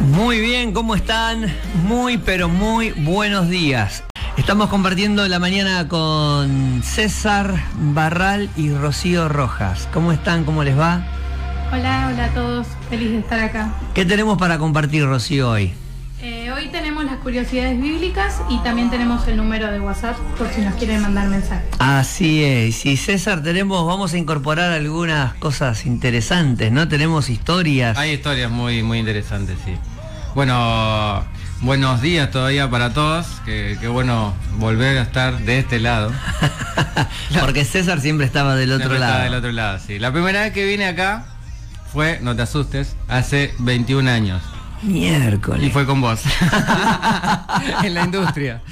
Muy bien, ¿cómo están? Muy, pero muy buenos días. Estamos compartiendo la mañana con César Barral y Rocío Rojas. ¿Cómo están? ¿Cómo les va? Hola, hola a todos. Feliz de estar acá. ¿Qué tenemos para compartir, Rocío, hoy? Hoy tenemos las curiosidades bíblicas y también tenemos el número de WhatsApp por si nos quieren mandar mensajes. Así es. Y César, tenemos, vamos a incorporar algunas cosas interesantes, ¿no? Tenemos historias. Hay historias muy, muy interesantes, sí. Bueno, buenos días todavía para todos. Qué, qué bueno volver a estar de este lado. Porque César siempre estaba del otro Siempre estaba lado. del otro lado, sí. La primera vez que vine acá fue, no te asustes, hace 21 años. Miércoles. Y fue con vos. en la industria.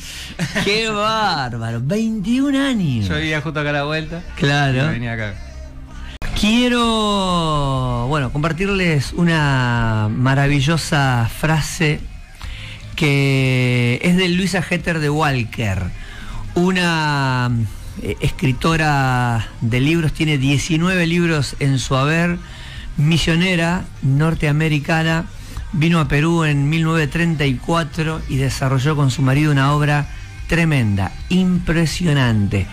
Qué bárbaro. 21 años. Yo vivía justo acá a la vuelta. Claro. Y venía acá. Quiero, bueno, compartirles una maravillosa frase que es de Luisa Hetter de Walker, una eh, escritora de libros, tiene 19 libros en su haber, misionera norteamericana, vino a Perú en 1934 y desarrolló con su marido una obra tremenda, impresionante.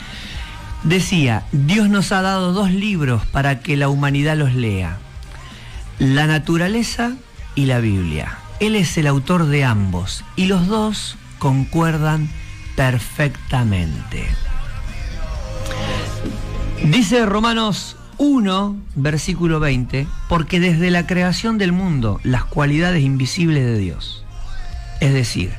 Decía, Dios nos ha dado dos libros para que la humanidad los lea, la naturaleza y la Biblia. Él es el autor de ambos y los dos concuerdan perfectamente. Dice Romanos 1, versículo 20, porque desde la creación del mundo las cualidades invisibles de Dios, es decir,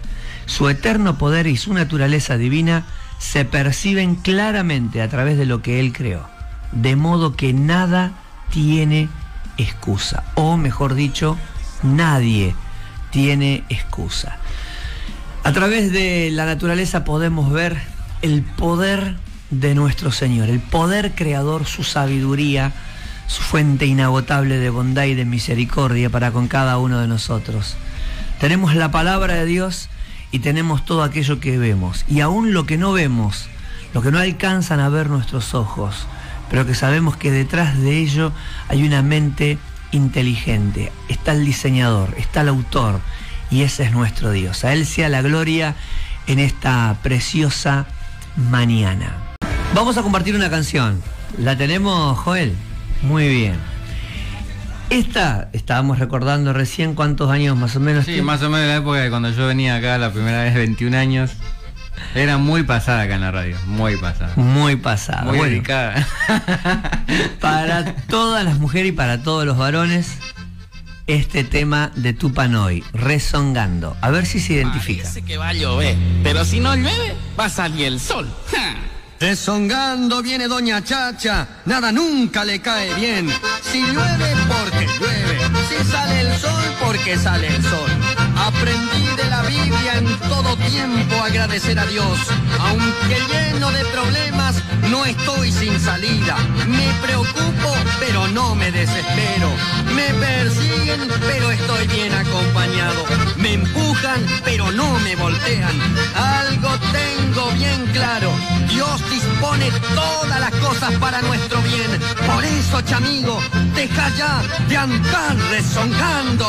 su eterno poder y su naturaleza divina, se perciben claramente a través de lo que Él creó, de modo que nada tiene excusa, o mejor dicho, nadie tiene excusa. A través de la naturaleza podemos ver el poder de nuestro Señor, el poder creador, su sabiduría, su fuente inagotable de bondad y de misericordia para con cada uno de nosotros. Tenemos la palabra de Dios y tenemos todo aquello que vemos. Y aún lo que no vemos, lo que no alcanzan a ver nuestros ojos, pero que sabemos que detrás de ello hay una mente inteligente. Está el diseñador, está el autor, y ese es nuestro Dios. A Él sea la gloria en esta preciosa mañana. Vamos a compartir una canción. ¿La tenemos, Joel? Muy bien. Esta, estábamos recordando recién cuántos años más o menos. Sí, tiene? más o menos la época de cuando yo venía acá la primera vez, 21 años. Era muy pasada acá en la radio, muy pasada. Muy pasada. Muy Bueno, dedicada. para todas las mujeres y para todos los varones, este tema de Tupanoy, rezongando. A ver si se identifica. Parece que va a llover, pero si no llueve, va a salir el sol. ¡Ja! Rezongando viene Doña Chacha, nada nunca le cae bien. Si llueve, porque llueve. Si sale el sol, porque sale el sol. Aprendí Biblia en todo tiempo agradecer a Dios. Aunque lleno de problemas, no estoy sin salida. Me preocupo, pero no me desespero. Me persiguen, pero estoy bien acompañado. Me empujan, pero no me voltean. Algo tengo bien claro. Dios dispone todas las cosas para nuestro bien. Por eso, chamigo, deja ya de andar rezongando.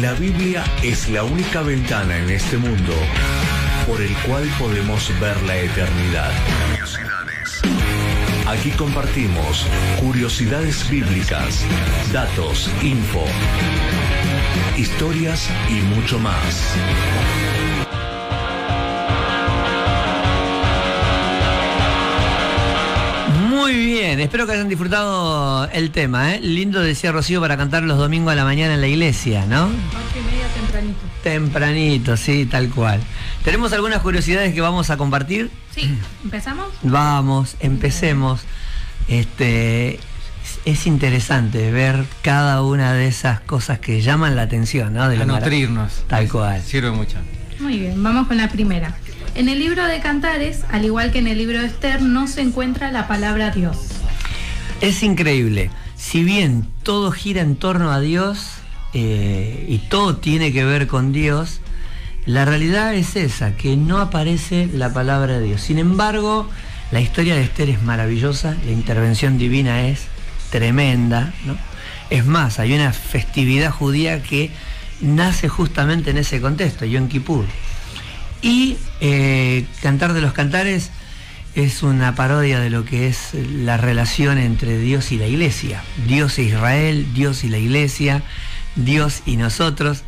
La Biblia es la única ventana en este mundo por el cual podemos ver la eternidad. Aquí compartimos curiosidades bíblicas, datos, info, historias y mucho más. Muy bien, espero que hayan disfrutado el tema, ¿eh? Lindo decía Rocío para cantar los domingos a la mañana en la iglesia, ¿no? Media tempranito. Tempranito, sí, tal cual. ¿Tenemos algunas curiosidades que vamos a compartir? Sí, ¿empezamos? Vamos, empecemos. Este es interesante ver cada una de esas cosas que llaman la atención, ¿no? De A nutrirnos. Tal cual. Sirve mucho. Muy bien, vamos con la primera. En el libro de Cantares, al igual que en el libro de Esther, no se encuentra la palabra Dios. Es increíble. Si bien todo gira en torno a Dios eh, y todo tiene que ver con Dios, la realidad es esa, que no aparece la palabra de Dios. Sin embargo, la historia de Esther es maravillosa, la intervención divina es tremenda. Es más, hay una festividad judía que nace justamente en ese contexto, Yom Kippur. Y eh, Cantar de los Cantares es una parodia de lo que es la relación entre Dios y la iglesia. Dios e Israel, Dios y la iglesia, Dios y nosotros.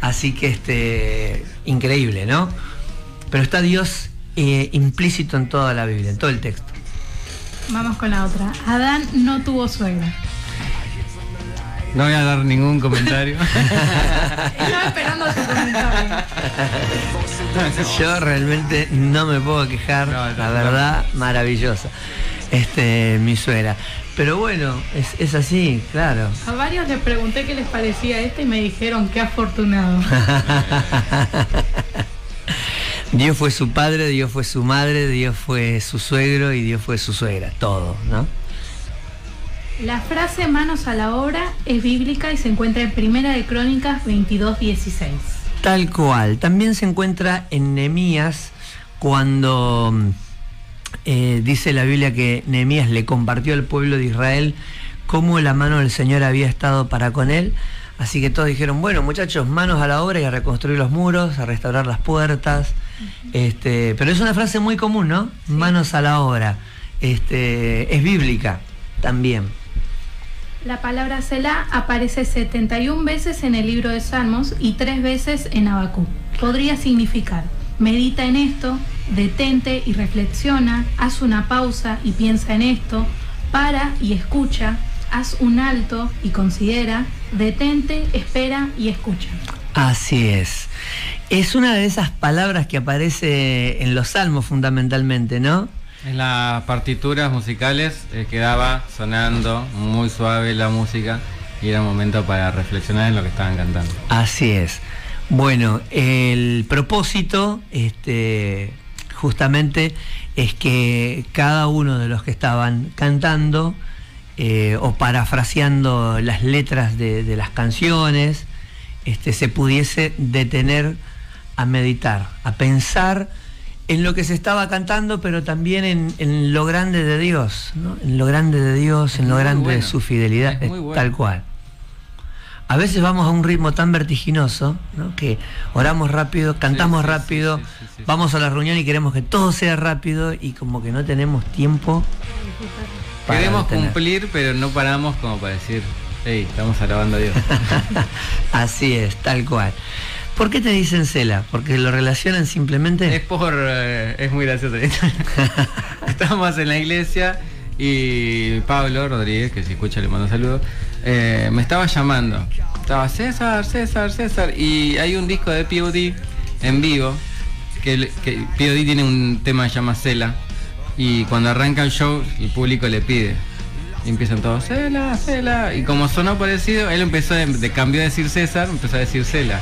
Así que este, increíble, ¿no? Pero está Dios eh, implícito en toda la Biblia, en todo el texto. Vamos con la otra. Adán no tuvo suegra. No voy a dar ningún comentario. Estaba esperando su comentario. Yo realmente no me puedo quejar, No, no, la no. verdad, maravillosa. Este, mi suegra. Pero bueno, es, es así, claro. A varios les pregunté qué les parecía este y me dijeron qué afortunado. Dios fue su padre, Dios fue su madre, Dios fue su suegro y Dios fue su suegra, todo, ¿no? La frase manos a la obra es bíblica y se encuentra en Primera de Crónicas 22.16. Tal cual. También se encuentra en Nehemías cuando mm, eh, dice la Biblia que Nehemías le compartió al pueblo de Israel cómo la mano del Señor había estado para con él. Así que todos dijeron, bueno muchachos, manos a la obra y a reconstruir los muros, a restaurar las puertas. Este, pero es una frase muy común, ¿no? Manos a la obra. Este, es bíblica también. La palabra Selah aparece 71 veces en el libro de Salmos y 3 veces en Habacuc. Podría significar, medita en esto, detente y reflexiona, haz una pausa y piensa en esto, para y escucha, haz un alto y considera, detente, espera y escucha. Así es. Es una de esas palabras que aparece en los salmos fundamentalmente, ¿no? En las partituras musicales eh, quedaba sonando muy suave la música y era momento para reflexionar en lo que estaban cantando. Así es. Bueno, el propósito, este, justamente, es que cada uno de los que estaban cantando eh, o parafraseando las letras de, de las canciones, este, se pudiese detener a meditar, a pensar en lo que se estaba cantando, pero también en, en lo grande de Dios, ¿no? en lo grande de Dios, en lo grande de su fidelidad, Es muy bueno. tal cual. A veces vamos a un ritmo tan vertiginoso ¿no? que oramos rápido, cantamos sí, sí, rápido, sí. vamos a la reunión y queremos que todo sea rápido y como que no tenemos tiempo. para Queremos detener. cumplir, pero no paramos como para decir, hey, estamos alabando a Dios. Así es, tal cual. ¿Por qué te dicen cela? Porque lo relacionan simplemente. Es por. eh, es muy gracioso. Estamos en la iglesia y Pablo Rodríguez, que si escucha le mando un saludo, eh, me estaba llamando. Estaba César, César, César. Y hay un disco de POD en vivo, que, que POD tiene un tema que se llama Cela. Y cuando arranca el show, el público le pide. Y empiezan todos, Cela, Cela. Y como sonó parecido, él empezó de, de cambió a decir César, empezó a decir Cela.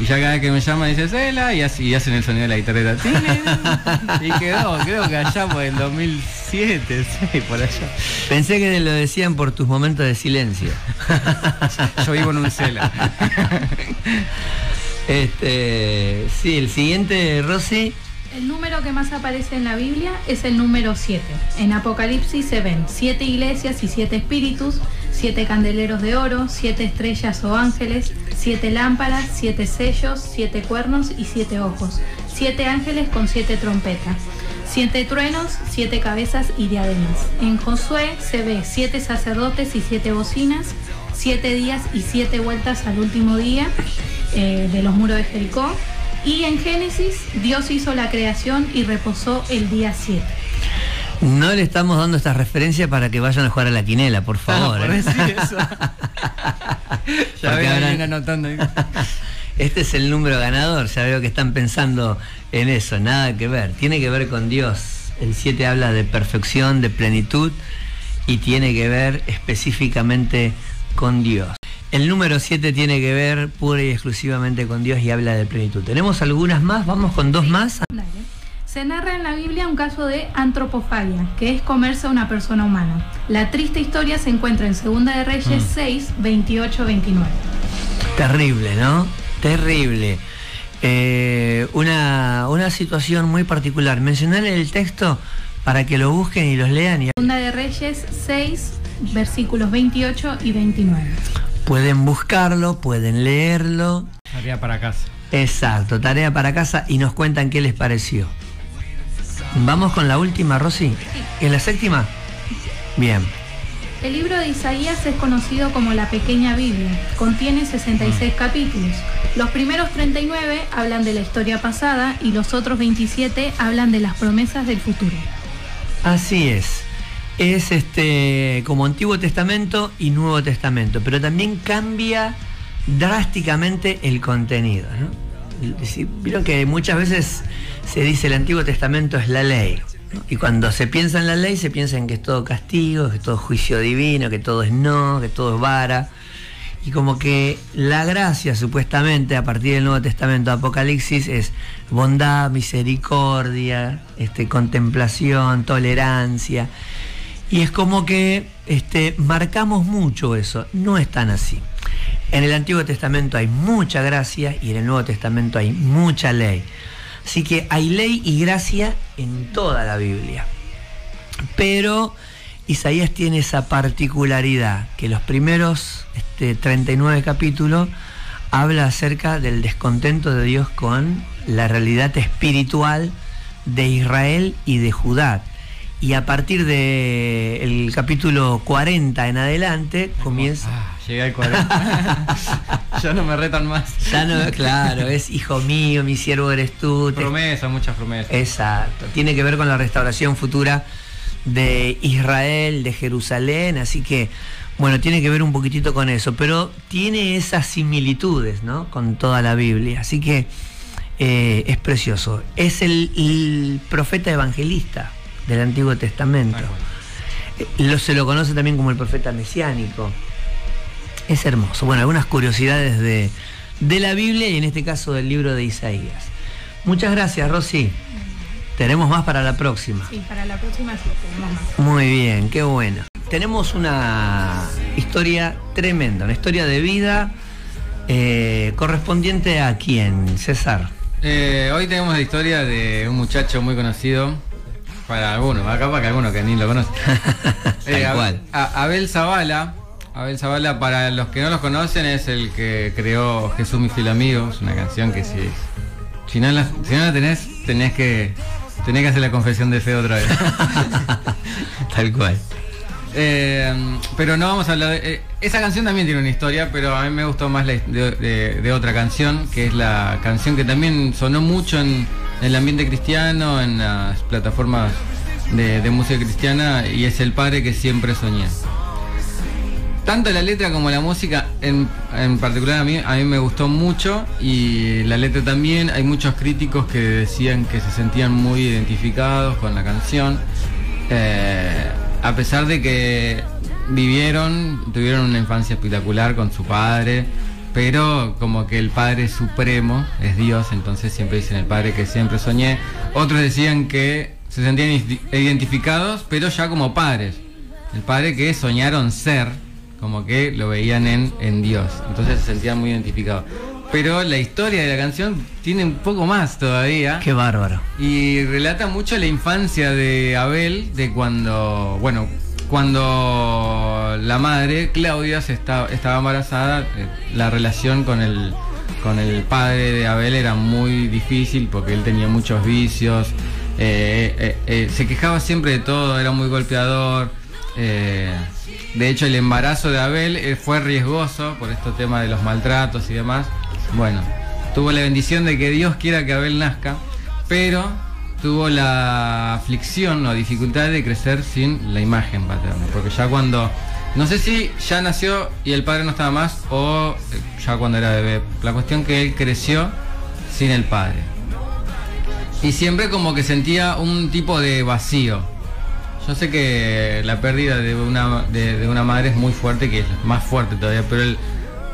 Y ya cada vez que me llama dice Cela y, así, y hacen el sonido de la guitarrera. y quedó, creo que allá por el 2007, sí, por allá. Pensé que lo decían por tus momentos de silencio. Yo vivo en un Cela. este, sí, el siguiente, Rosy. El número que más aparece en la Biblia es el número 7. En Apocalipsis se ven siete iglesias y siete espíritus, siete candeleros de oro, siete estrellas o ángeles, siete lámparas, siete sellos, siete cuernos y siete ojos, siete ángeles con siete trompetas, siete truenos, siete cabezas y diademas. En Josué se ve siete sacerdotes y siete bocinas, siete días y siete vueltas al último día eh, de los muros de Jericó. Y en Génesis, Dios hizo la creación y reposó el día 7. No le estamos dando esta referencia para que vayan a jugar a la quinela, por favor. Ah, por ¿eh? decir eso. ya habrán- anotando ahí. Este es el número ganador, ya veo que están pensando en eso, nada que ver, tiene que ver con Dios. El 7 habla de perfección, de plenitud y tiene que ver específicamente con Dios. El número 7 tiene que ver pura y exclusivamente con Dios y habla de plenitud. Tenemos algunas más, vamos con dos más. Dale. Se narra en la Biblia un caso de antropofagia, que es comerse a una persona humana. La triste historia se encuentra en Segunda de Reyes 6, 28, 29. Terrible, ¿no? Terrible. Eh, una, una situación muy particular. Mencionar el texto para que lo busquen y los lean y Segunda de Reyes 6, versículos 28 y 29. pueden buscarlo, pueden leerlo. Tarea para casa. Exacto, tarea para casa y nos cuentan qué les pareció. Vamos con la última, Rosy. ¿Es la séptima? Bien. El libro de Isaías es conocido como la Pequeña Biblia. Contiene 66 capítulos. Los primeros 39 hablan de la historia pasada y los otros 27 hablan de las promesas del futuro. Así es. Es este como Antiguo Testamento y Nuevo Testamento, pero también cambia drásticamente el contenido. ¿no? Vieron que muchas veces se dice el Antiguo Testamento es la ley. Y cuando se piensa en la ley, se piensa en que es todo castigo, que todo es juicio divino, que todo es no, que todo es vara. Y como que la gracia, supuestamente, a partir del Nuevo Testamento, Apocalipsis, es bondad, misericordia, este, contemplación, tolerancia. Y es como que este, marcamos mucho eso. No es tan así. En el Antiguo Testamento hay mucha gracia y en el Nuevo Testamento hay mucha ley. Así que hay ley y gracia en toda la Biblia. Pero Isaías tiene esa particularidad que los primeros este, 39 capítulos habla acerca del descontento de Dios con la realidad espiritual de Israel y de Judá. Y a partir del capítulo 40 en adelante comienza... Llegué al 40. ya no me retan más. Ya no, claro, es hijo mío, mi siervo eres tú. Promesas, muchas promesas. Exacto, tiene que ver con la restauración futura de Israel, de Jerusalén, así que, bueno, tiene que ver un poquitito con eso, pero tiene esas similitudes, ¿no? Con toda la Biblia, así que eh, es precioso. Es el, el profeta evangelista del Antiguo Testamento. Eh, lo- se lo conoce también como el profeta mesiánico. Es hermoso. Bueno, algunas curiosidades de, de la Biblia y en este caso del libro de Isaías. Muchas gracias, Rosy. Tenemos más para la próxima. Sí, para la próxima sí tenemos más. Muy bien, qué bueno. Tenemos una historia tremenda, una historia de vida eh, correspondiente a quién, César. Eh, hoy tenemos la historia de un muchacho muy conocido para algunos, acá para que algunos que ni lo conocen. Eh, Abel Zavala. Abel Zavala, para los que no los conocen, es el que creó Jesús mi fiel amigo. Es una canción que si, si, no, la, si no la tenés, tenés que, tenés que hacer la confesión de fe otra vez. Tal cual. Eh, pero no vamos a hablar de... eh, esa canción también tiene una historia, pero a mí me gustó más la de, de- de otra canción, que es la canción que también sonó mucho en, en el ambiente cristiano, en las plataformas de, de música cristiana, y es El Padre que siempre soñé. Tanto la letra como la música, en, en particular a mí, a mí me gustó mucho y la letra también. Hay muchos críticos que decían que se sentían muy identificados con la canción. Eh, a pesar de que vivieron, tuvieron una infancia espectacular con su padre, pero como que el Padre Supremo es Dios, entonces siempre dicen el Padre que siempre soñé. Otros decían que se sentían id- identificados, pero ya como padres. El Padre que soñaron ser, como que lo veían en, en Dios, entonces se sentían muy identificados. Pero la historia de la canción tiene un poco más todavía. Qué bárbaro. Y relata mucho la infancia de Abel, de cuando, bueno, cuando la madre, Claudia, se estaba, estaba embarazada, eh, la relación con el, con el padre de Abel era muy difícil porque él tenía muchos vicios, eh, eh, eh, se quejaba siempre de todo, era muy golpeador. De hecho, el embarazo de Abel eh, fue riesgoso por estos temas de los maltratos y demás. Bueno, tuvo la bendición de que Dios quiera que Abel nazca, pero tuvo la aflicción o dificultad de crecer sin la imagen paterna. Porque ya cuando. No sé si ya nació y el padre no estaba más o eh, ya cuando era bebé. La cuestión que él creció sin el padre. Y siempre como que sentía un tipo de vacío. Yo sé que la pérdida de una, de, de una madre es muy fuerte, que es más fuerte todavía, pero el-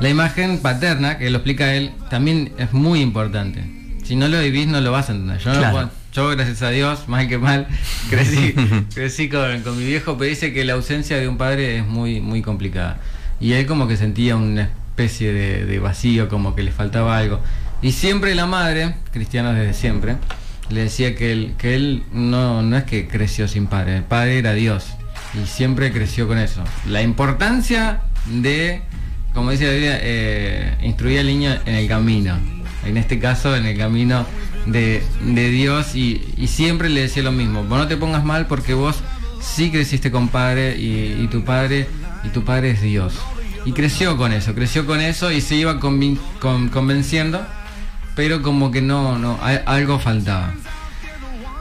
la imagen paterna, que lo explica él, también es muy importante. Si no lo vivís, no lo vas a entender. Yo, no Claro. puedo- yo, gracias a Dios, mal que mal, crecí, crecí con, con mi viejo, pero dice que la ausencia de un padre es muy, muy complicada. Y él como que sentía una especie de, de vacío, como que le faltaba algo. Y siempre la madre, cristiana desde siempre, le decía que él, que él no, no es que creció sin padre, el padre era Dios. Y siempre creció con eso. La importancia de, como dice la Biblia, eh, instruir al niño en el camino. En este caso, en el camino de, de Dios. Y, y siempre le decía lo mismo. Vos no te pongas mal porque vos sí creciste con padre y, y tu padre y tu padre es Dios. Y creció con eso, creció con eso y se iba convin- con- convenciendo, pero como que no, no, algo faltaba.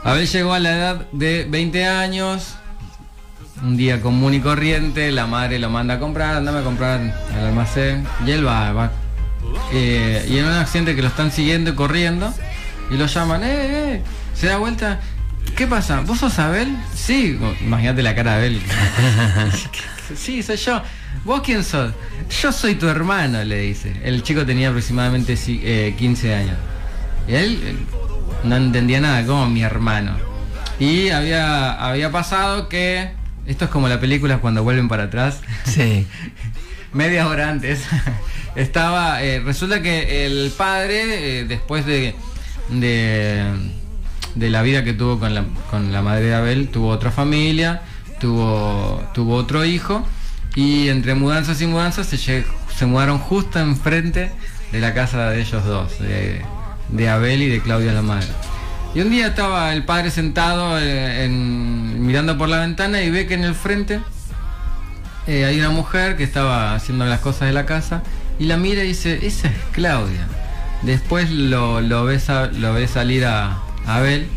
Abel llegó a la edad de 20 años, un día común y corriente, la madre lo manda a comprar, andame a comprar al almacén, y él va, va. Eh, y en un accidente que lo están siguiendo y corriendo, y lo llaman, eh, eh, se da vuelta, ¿qué pasa? ¿Vos sos Abel? Sí, imagínate la cara de Abel. sí, soy yo. ¿Vos quién sos? Yo soy tu hermano, le dice. El chico tenía aproximadamente si- eh, 15 años. Y él eh, no entendía nada, como mi hermano. Y había, había pasado que, esto es como la película cuando vuelven para atrás, Sí. media hora antes, estaba, eh, resulta que el padre, después de, de, de la vida que tuvo con la, con la madre de Abel, tuvo otra familia, tuvo, tuvo otro hijo, y entre mudanzas y mudanzas se, se mudaron justo enfrente de la casa de ellos dos, de, de Abel y de Claudia la madre. Y un día estaba el padre sentado eh, en- mirando por la ventana y ve que en el frente eh, hay una mujer que estaba haciendo las cosas de la casa y la mira y dice, esa es Claudia. Después lo, lo, ve, lo ve salir a, Abel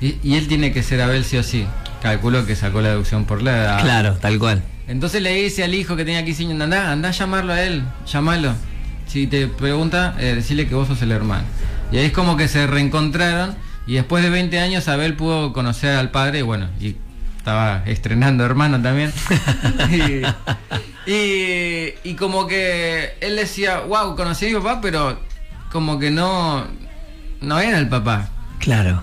y, y él tiene que ser Abel sí o sí. Calculo que sacó la deducción por la edad. Claro, tal cual. Entonces le dice al hijo que tenía 15 años, anda, anda a llamarlo a él, llámalo. Si te pregunta, eh, decirle que vos sos el hermano. Y ahí es como que se reencontraron y después de 20 años Abel pudo conocer al padre y bueno, y estaba estrenando hermano también. y, y- y como que él decía, wow, conocí a mi papá, pero como que no, no era el papá Claro.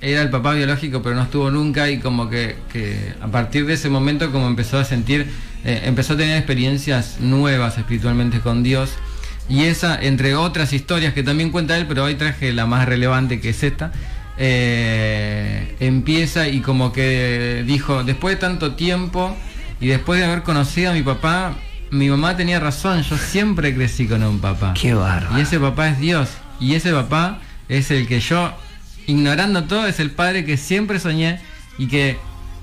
Era el papá biológico, pero no estuvo nunca y como que, que a partir de ese momento como empezó a sentir, eh, empezó a tener experiencias nuevas espiritualmente con Dios. Y esa, entre otras historias que también cuenta él, pero hoy traje la más relevante que es esta, eh, empieza y como que dijo, después de tanto tiempo y después de haber conocido a mi papá, mi mamá tenía razón, yo siempre crecí con un papá. Qué bárbaro. Y ese papá es Dios. Y ese papá es el que yo, ignorando todo, es el padre que siempre soñé y que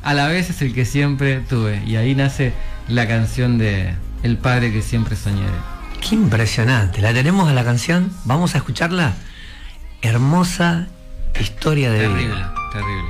a la vez es el que siempre tuve. Y ahí nace la canción de El padre que siempre soñé. Qué impresionante. ¿La tenemos a la canción? Vamos a escucharla. Hermosa historia de Terrible, vida. terrible.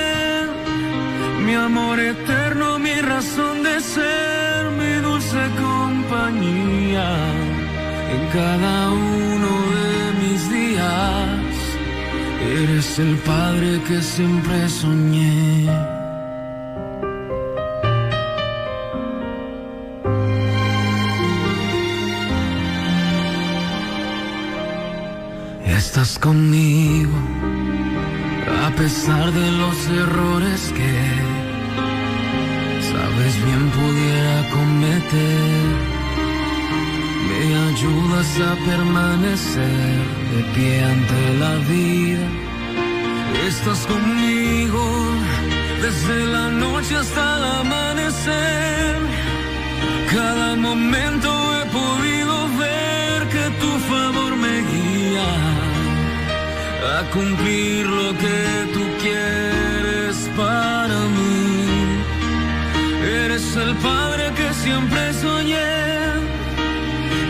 mi amor eterno, mi razón de ser, mi dulce compañía en cada uno de mis días. Eres el padre que siempre soñé. Estás conmigo a pesar de los errores que sabes bien pudiera cometer. Me ayudas a permanecer de pie ante la vida. Estás conmigo desde la noche hasta el amanecer. Cada momento he podido ver que tu favor me guía a cumplir lo que tú quieres para. El padre que siempre soñé,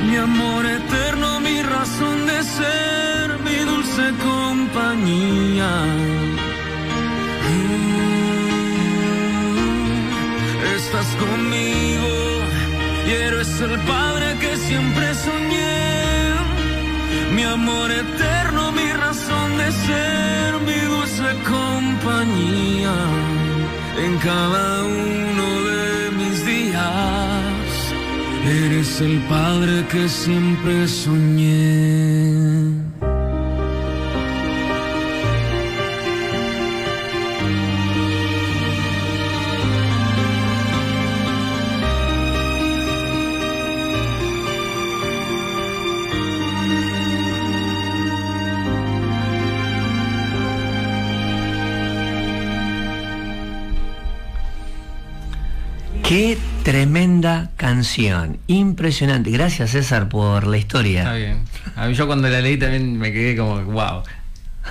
mi amor eterno, mi razón de ser, mi dulce compañía. Mm, Estás conmigo y eres el padre que siempre soñé mi amor eterno, mi razón de ser, mi dulce compañía en cada uno. Eres el padre que siempre soñé. Tremenda canción, impresionante. Gracias César por la Está historia. bien. A mí yo cuando la leí también me quedé como, wow,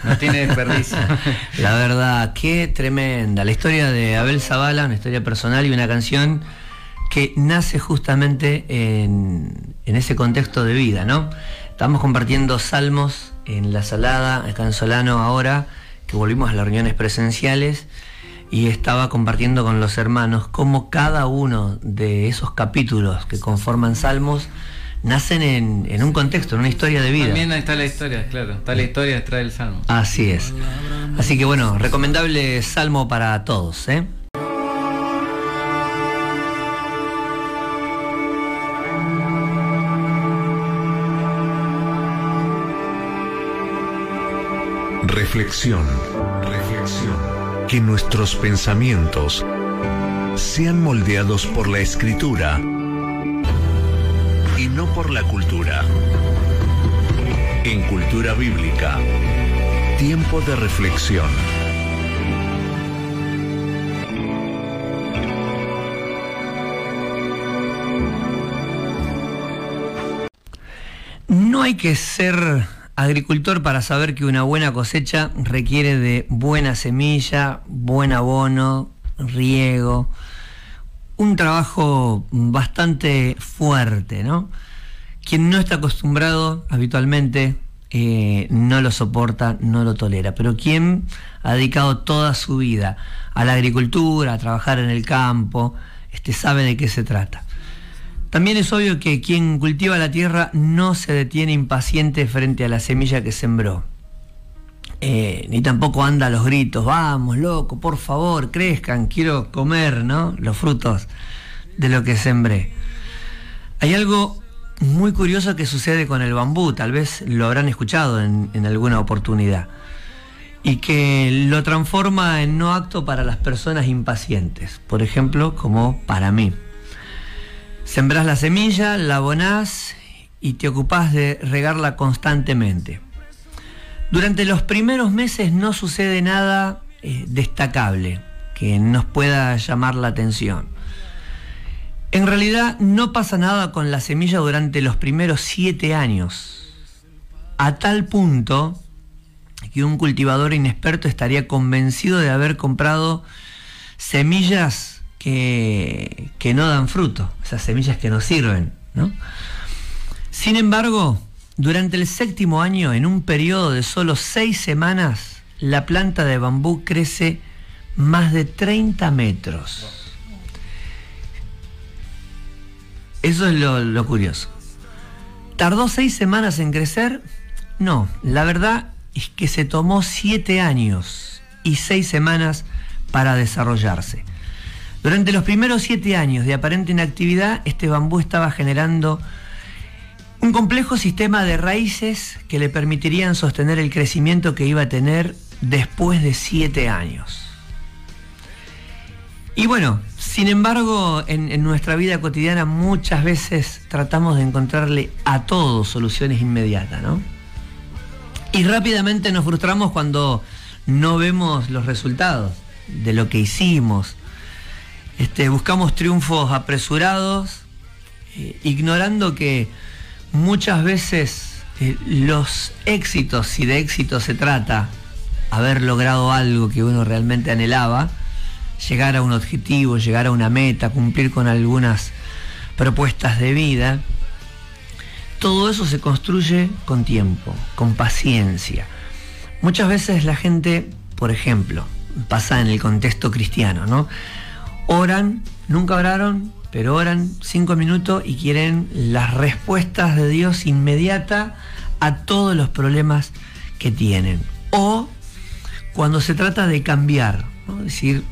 no tiene desperdicio. La verdad, qué tremenda. La historia de Abel Zavala, una historia personal y una canción que nace justamente en, en ese contexto de vida, ¿no? Estamos compartiendo salmos en La Salada, acá en Solano ahora, que volvimos a las reuniones presenciales y estaba compartiendo con los hermanos cómo cada uno de esos capítulos que conforman salmos nacen en, en un contexto, en una historia de vida. También ahí está la historia, claro. Está la historia detrás del salmo. Así es. Así que bueno, recomendable salmo para todos. ¿eh? Reflexión, reflexión. Que nuestros pensamientos sean moldeados por la escritura y no por la cultura. En cultura bíblica, tiempo de reflexión. No hay que ser agricultor para saber que una buena cosecha requiere de buena semilla, buen abono, riego, un trabajo bastante fuerte, ¿no? Quien no está acostumbrado habitualmente eh, no lo soporta, no lo tolera, pero quien ha dedicado toda su vida a la agricultura, a trabajar en el campo, este, sabe de qué se trata. También es obvio que quien cultiva la tierra no se detiene impaciente frente a la semilla que sembró. Eh, ni tampoco anda a los gritos, vamos, loco, por favor, crezcan, quiero comer, ¿no? Los frutos de lo que sembré. Hay algo muy curioso que sucede con el bambú, tal vez lo habrán escuchado en, en alguna oportunidad, y que lo transforma en no acto para las personas impacientes, por ejemplo, como para mí. Sembrás la semilla, la abonás y te ocupás de regarla constantemente. Durante los primeros meses no sucede nada eh, destacable que nos pueda llamar la atención. En realidad no pasa nada con la semilla durante los primeros siete años, a tal punto que un cultivador inexperto estaría convencido de haber comprado semillas que, no dan fruto, esas semillas que no sirven. ¿no? Sin embargo, durante el séptimo año, en un periodo de solo seis semanas, la planta de bambú crece más de 30 metros. Eso es lo, lo curioso. ¿Tardó seis semanas en crecer? No, la verdad es que se tomó siete años y seis semanas para desarrollarse. Durante los primeros siete años de aparente inactividad, este bambú estaba generando un complejo sistema de raíces que le permitirían sostener el crecimiento que iba a tener después de siete años. Y bueno, sin embargo, en, nuestra vida cotidiana muchas veces tratamos de encontrarle a todo soluciones inmediatas, ¿no? Y rápidamente nos frustramos cuando no vemos los resultados de lo que hicimos. Este, buscamos triunfos apresurados, eh, ignorando que muchas veces eh, los éxitos, si de éxito se trata, haber logrado algo que uno realmente anhelaba, llegar a un objetivo, llegar a una meta, cumplir con algunas propuestas de vida, todo eso se construye con tiempo, con paciencia. Muchas veces la gente, por ejemplo, pasa en el contexto cristiano, ¿no? Oran, nunca oraron, pero oran cinco minutos y quieren las respuestas de Dios inmediata a todos los problemas que tienen. O cuando se trata de cambiar, es decir,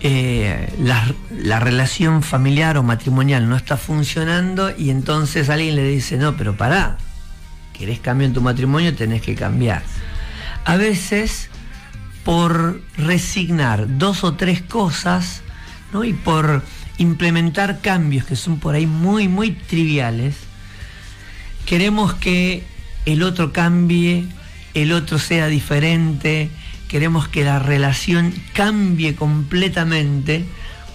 eh, la, la, relación familiar o matrimonial no está funcionando y entonces alguien le dice, no, pero pará, querés cambio en tu matrimonio, tenés que cambiar. A veces, por resignar dos o tres cosas, ¿no? y por implementar cambios que son por ahí muy, muy triviales, queremos que el otro cambie, el otro sea diferente, queremos que la relación cambie completamente,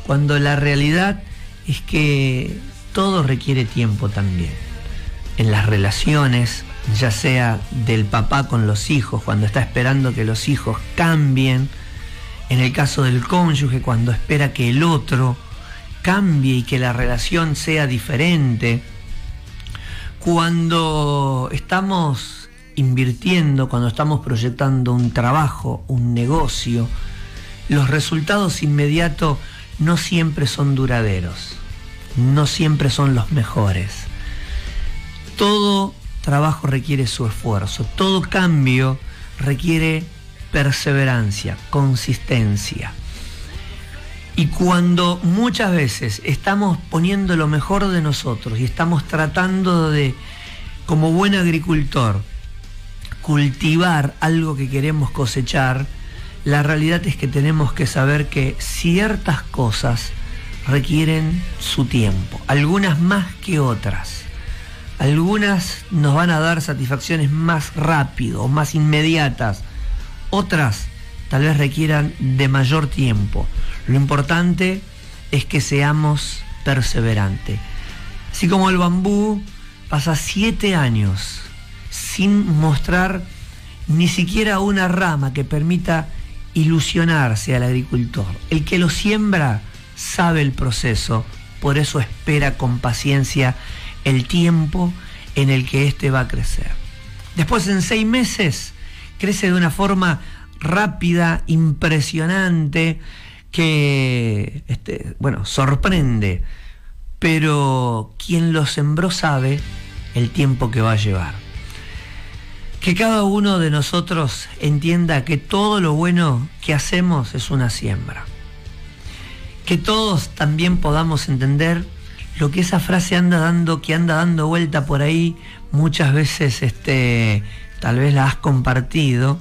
cuando la realidad es que todo requiere tiempo también. En las relaciones, ya sea del papá con los hijos, cuando está esperando que los hijos cambien, en el caso del cónyuge, cuando espera que el otro cambie y que la relación sea diferente, cuando estamos invirtiendo, cuando estamos proyectando un trabajo, un negocio, los resultados inmediatos no siempre son duraderos, no siempre son los mejores. Todo trabajo requiere su esfuerzo, todo cambio requiere perseverancia, consistencia. Y cuando muchas veces estamos poniendo lo mejor de nosotros y estamos tratando de, como buen agricultor, cultivar algo que queremos cosechar, la realidad es que tenemos que saber que ciertas cosas requieren su tiempo, algunas más que otras. Algunas nos van a dar satisfacciones más rápido más inmediatas, otras tal vez requieran de mayor tiempo. Lo importante es que seamos perseverantes. Así como el bambú pasa siete años sin mostrar ni siquiera una rama que permita ilusionarse al agricultor. El que lo siembra sabe el proceso, por eso espera con paciencia el tiempo en el que éste va a crecer. Después en seis meses crece de una forma rápida, impresionante, que este, bueno, sorprende, pero quien lo sembró sabe el tiempo que va a llevar. Que cada uno de nosotros entienda que todo lo bueno que hacemos es una siembra. Que todos también podamos entender lo que esa frase anda dando, que anda dando vuelta por ahí, muchas veces este, tal vez la has compartido,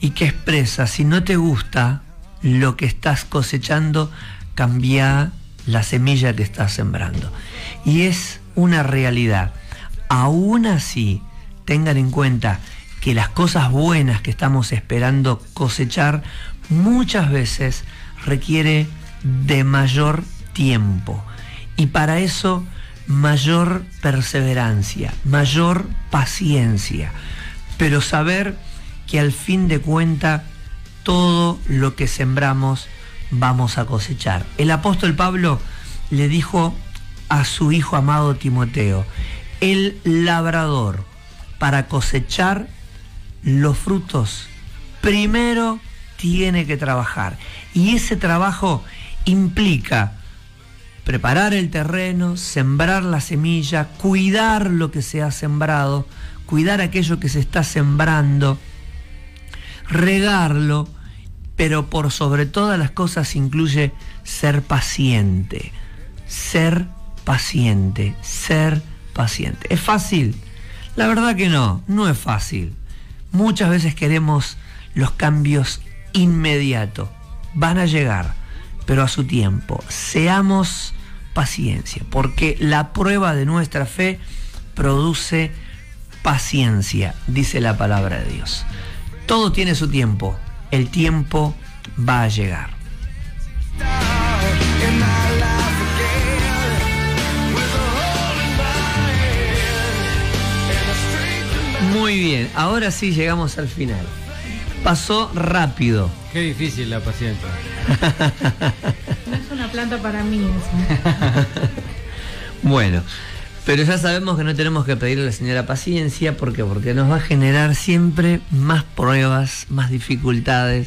y que expresa, si no te gusta lo que estás cosechando, cambia la semilla que estás sembrando. Y es una realidad. Aún así, tengan en cuenta que las cosas buenas que estamos esperando cosechar muchas veces requiere de mayor tiempo y para eso mayor perseverancia, mayor paciencia, pero saber que al fin de cuenta todo lo que sembramos vamos a cosechar. El apóstol Pablo le dijo a su hijo amado Timoteo, el labrador para cosechar los frutos, primero tiene que trabajar. Y ese trabajo implica preparar el terreno, sembrar la semilla, cuidar lo que se ha sembrado, cuidar aquello que se está sembrando, regarlo, pero por sobre todas las cosas incluye ser paciente, ser paciente, ser paciente. ¿Es fácil? La verdad que no, no es fácil. Muchas veces queremos los cambios inmediatos. Van a llegar, pero a su tiempo. Seamos paciencia, porque la prueba de nuestra fe produce paciencia, dice la palabra de Dios. Todo tiene su tiempo, el tiempo va a llegar. Muy bien, ahora sí llegamos al final. Pasó rápido. Qué difícil la paciencia. No es una planta para mí. eso. Bueno, pero ya sabemos que no tenemos que pedirle a la señora paciencia, ¿por qué? Porque nos va a generar siempre más pruebas, más dificultades.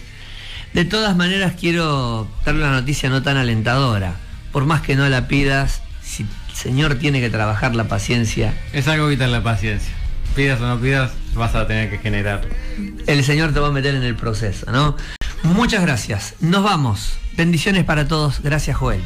De todas maneras quiero darle una noticia no tan alentadora. Por más que no la pidas, si el Señor tiene que trabajar la paciencia, Es algo vital la paciencia. Pidas o no pidas, vas a tener que generar. el Señor te va a meter en el proceso, ¿no? Muchas gracias. Nos vamos. Bendiciones para todos. Gracias, Joel.